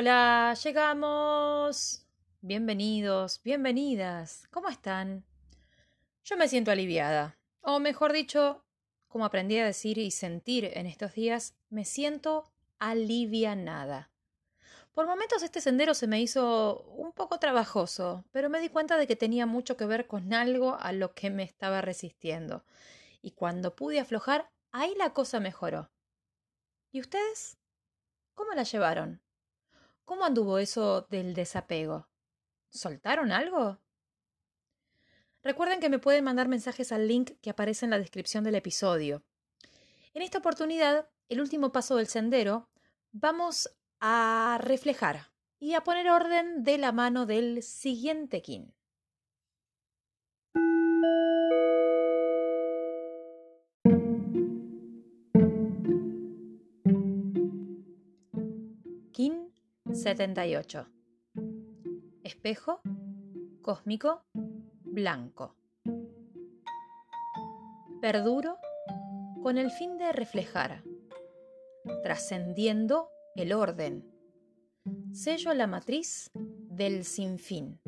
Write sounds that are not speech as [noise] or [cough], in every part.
Hola, llegamos. Bienvenidos, bienvenidas. ¿Cómo están? Yo me siento aliviada. O mejor dicho, como aprendí a decir y sentir en estos días, me siento alivianada. Por momentos este sendero se me hizo un poco trabajoso, pero me di cuenta de que tenía mucho que ver con algo a lo que me estaba resistiendo. Y cuando pude aflojar, ahí la cosa mejoró. ¿Y ustedes? ¿Cómo la llevaron? ¿Cómo anduvo eso del desapego? ¿Soltaron algo? Recuerden que me pueden mandar mensajes al link que aparece en la descripción del episodio. En esta oportunidad, el último paso del sendero, vamos a reflejar y a poner orden de la mano del siguiente kin. 78. Espejo cósmico blanco. Perduro con el fin de reflejar, trascendiendo el orden. Sello la matriz del sinfín,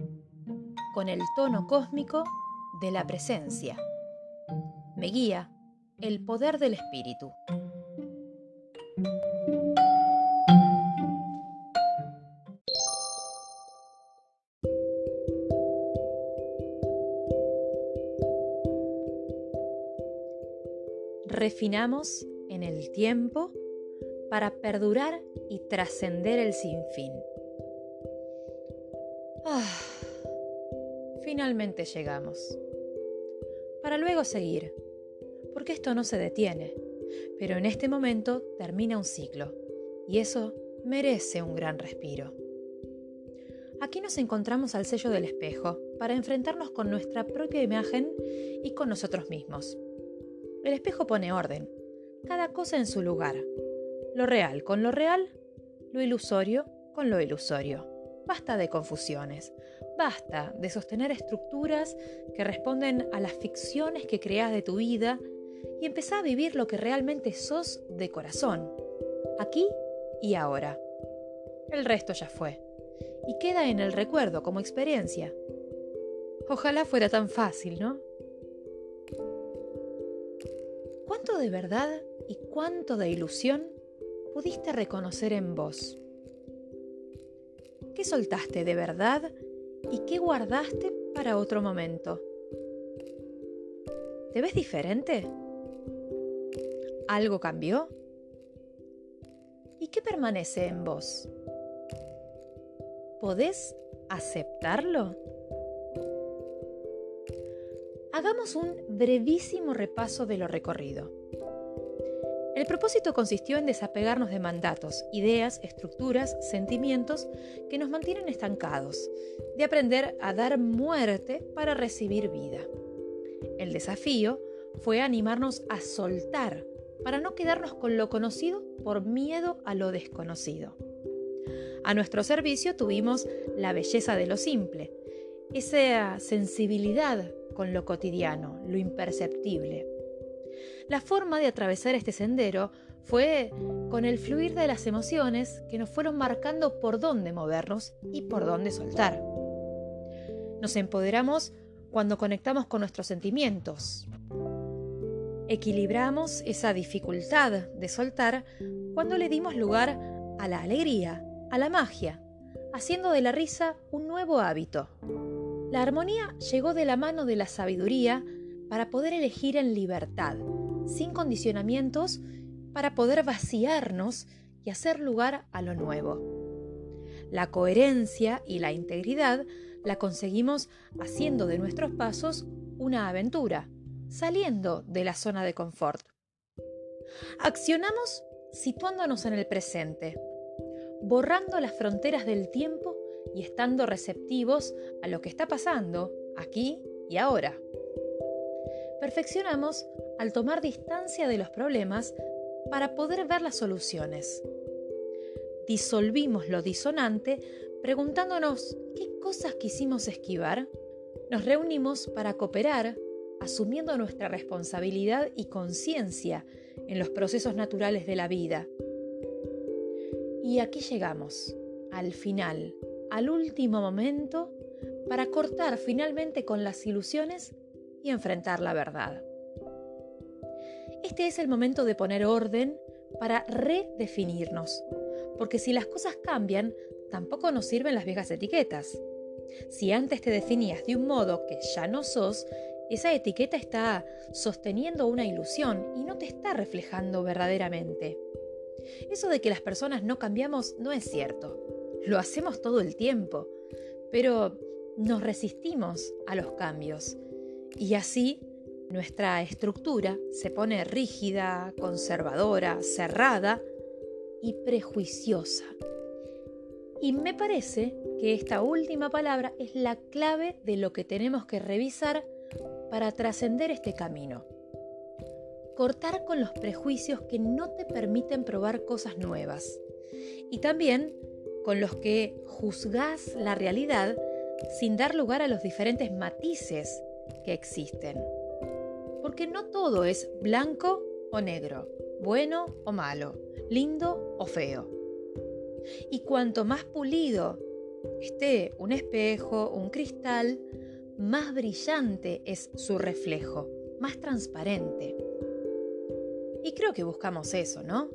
con el tono cósmico de la presencia. Me guía el poder del espíritu. Refinamos en el tiempo para perdurar y trascender el sinfín. Ah, finalmente llegamos. Para luego seguir, porque esto no se detiene, pero en este momento termina un ciclo, y eso merece un gran respiro. Aquí nos encontramos al sello del espejo para enfrentarnos con nuestra propia imagen y con nosotros mismos. El espejo pone orden, cada cosa en su lugar. Lo real con lo real, lo ilusorio con lo ilusorio. Basta de confusiones, basta de sostener estructuras que responden a las ficciones que creas de tu vida y empezá a vivir lo que realmente sos de corazón, aquí y ahora. El resto ya fue, y queda en el recuerdo como experiencia. Ojalá fuera tan fácil, ¿no? ¿Cuánto de verdad y cuánto de ilusión pudiste reconocer en vos? ¿Qué soltaste de verdad y qué guardaste para otro momento? ¿Te ves diferente? ¿Algo cambió? ¿Y qué permanece en vos? ¿Podés aceptarlo? Hagamos un brevísimo repaso de lo recorrido. El propósito consistió en desapegarnos de mandatos, ideas, estructuras, sentimientos que nos mantienen estancados, de aprender a dar muerte para recibir vida. El desafío fue animarnos a soltar para no quedarnos con lo conocido por miedo a lo desconocido. A nuestro servicio tuvimos la belleza de lo simple, esa sensibilidad con lo cotidiano, lo imperceptible. La forma de atravesar este sendero fue con el fluir de las emociones que nos fueron marcando por dónde movernos y por dónde soltar. Nos empoderamos cuando conectamos con nuestros sentimientos. Equilibramos esa dificultad de soltar cuando le dimos lugar a la alegría, a la magia, haciendo de la risa un nuevo hábito. La armonía llegó de la mano de la sabiduría para poder elegir en libertad, sin condicionamientos, para poder vaciarnos y hacer lugar a lo nuevo. La coherencia y la integridad la conseguimos haciendo de nuestros pasos una aventura, saliendo de la zona de confort. Accionamos situándonos en el presente, borrando las fronteras del tiempo y estando receptivos a lo que está pasando aquí y ahora. Perfeccionamos al tomar distancia de los problemas para poder ver las soluciones. Disolvimos lo disonante preguntándonos qué cosas quisimos esquivar. Nos reunimos para cooperar, asumiendo nuestra responsabilidad y conciencia en los procesos naturales de la vida. Y aquí llegamos, al final, al último momento, para cortar finalmente con las ilusiones y enfrentar la verdad. Este es el momento de poner orden para redefinirnos, porque si las cosas cambian, tampoco nos sirven las viejas etiquetas. Si antes te definías de un modo que ya no sos, esa etiqueta está sosteniendo una ilusión y no te está reflejando verdaderamente. Eso de que las personas no cambiamos no es cierto. Lo hacemos todo el tiempo, pero nos resistimos a los cambios y así nuestra estructura se pone rígida, conservadora, cerrada y prejuiciosa. Y me parece que esta última palabra es la clave de lo que tenemos que revisar para trascender este camino. Cortar con los prejuicios que no te permiten probar cosas nuevas. Y también con los que juzgás la realidad sin dar lugar a los diferentes matices que existen. Porque no todo es blanco o negro, bueno o malo, lindo o feo. Y cuanto más pulido esté un espejo, un cristal, más brillante es su reflejo, más transparente. Y creo que buscamos eso, ¿no?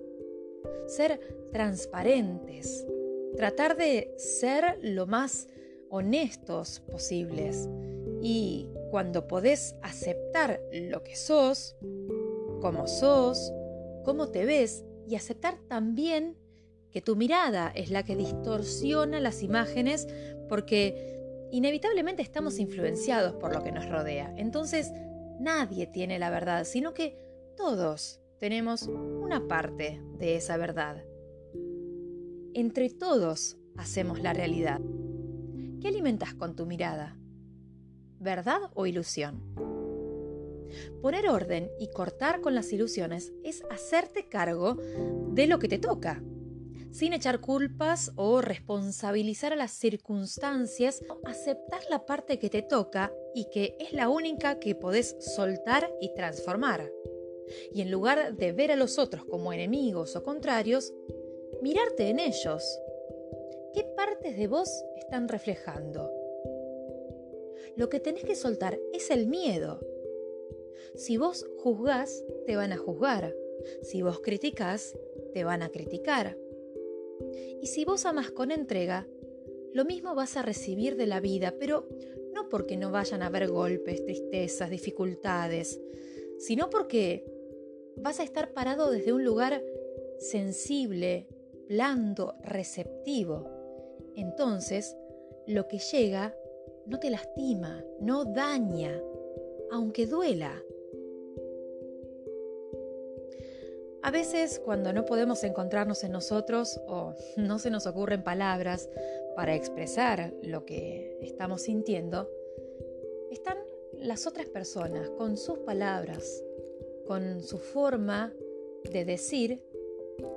Ser transparentes, tratar de ser lo más honestos posibles y cuando podés aceptar lo que sos, cómo sos, cómo te ves y aceptar también que tu mirada es la que distorsiona las imágenes porque inevitablemente estamos influenciados por lo que nos rodea. Entonces, nadie tiene la verdad, sino que todos tenemos una parte de esa verdad. Entre todos hacemos la realidad. ¿Qué alimentas con tu mirada? ¿verdad o ilusión? Poner orden y cortar con las ilusiones es hacerte cargo de lo que te toca, sin echar culpas o responsabilizar a las circunstancias, aceptar la parte que te toca y que es la única que podés soltar y transformar. Y en lugar de ver a los otros como enemigos o contrarios, mirarte en ellos. ¿Qué partes de vos están reflejando? lo que tenés que soltar es el miedo. Si vos juzgás, te van a juzgar. Si vos criticás, te van a criticar. Y si vos amás con entrega, lo mismo vas a recibir de la vida, pero no porque no vayan a haber golpes, tristezas, dificultades, sino porque vas a estar parado desde un lugar sensible, blando, receptivo. Entonces, lo que llega no te lastima, no daña, aunque duela. A veces cuando no podemos encontrarnos en nosotros o [laughs] no se nos ocurren palabras para expresar lo que estamos sintiendo, están las otras personas con sus palabras, con su forma de decir,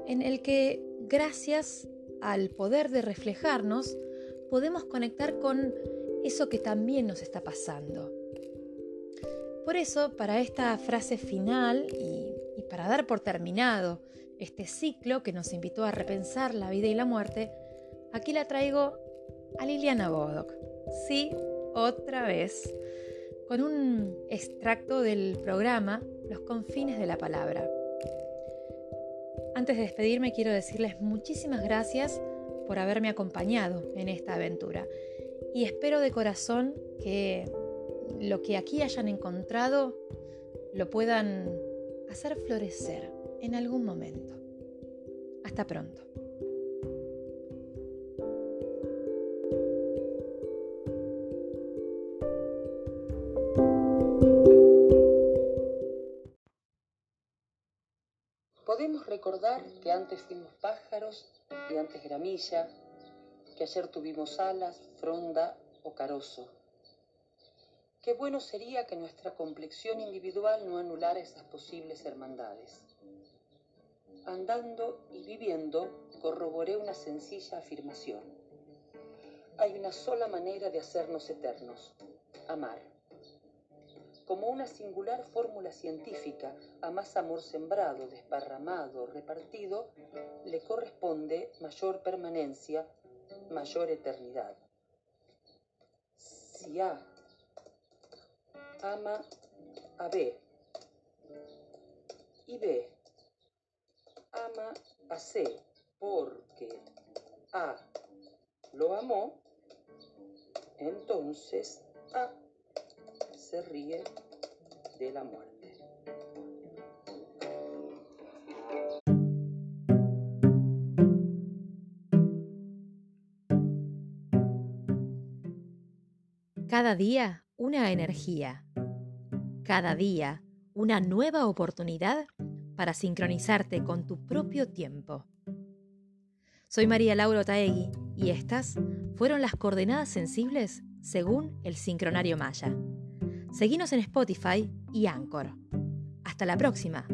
en el que gracias al poder de reflejarnos podemos conectar con eso que también nos está pasando. Por eso, para esta frase final y, para dar por terminado este ciclo que nos invitó a repensar la vida y la muerte, aquí la traigo a Liliana Bodoc. Sí, otra vez, con un extracto del programa Los confines de la palabra. Antes de despedirme quiero decirles muchísimas gracias por haberme acompañado en esta aventura y espero de corazón que lo que aquí hayan encontrado lo puedan hacer florecer en algún momento. Hasta pronto. Podemos recordar que antes fuimos pájaros y antes gramilla, que ayer tuvimos alas, fronda o carozo. Qué bueno sería que nuestra complexión individual no anulara esas posibles hermandades. Andando y viviendo, corroboré una sencilla afirmación. Hay una sola manera de hacernos eternos, amar. Como una singular fórmula científica, a más amor sembrado, desparramado, repartido, le corresponde mayor permanencia, mayor eternidad. Si A ama a B y B ama a C porque A lo amó, entonces A se ríe de la muerte. Cada día una energía. Cada día una nueva oportunidad para sincronizarte con tu propio tiempo. Soy María Laura Taegui y estas fueron las coordenadas sensibles según el sincronario Maya. Seguinos en Spotify y Anchor. Hasta la próxima.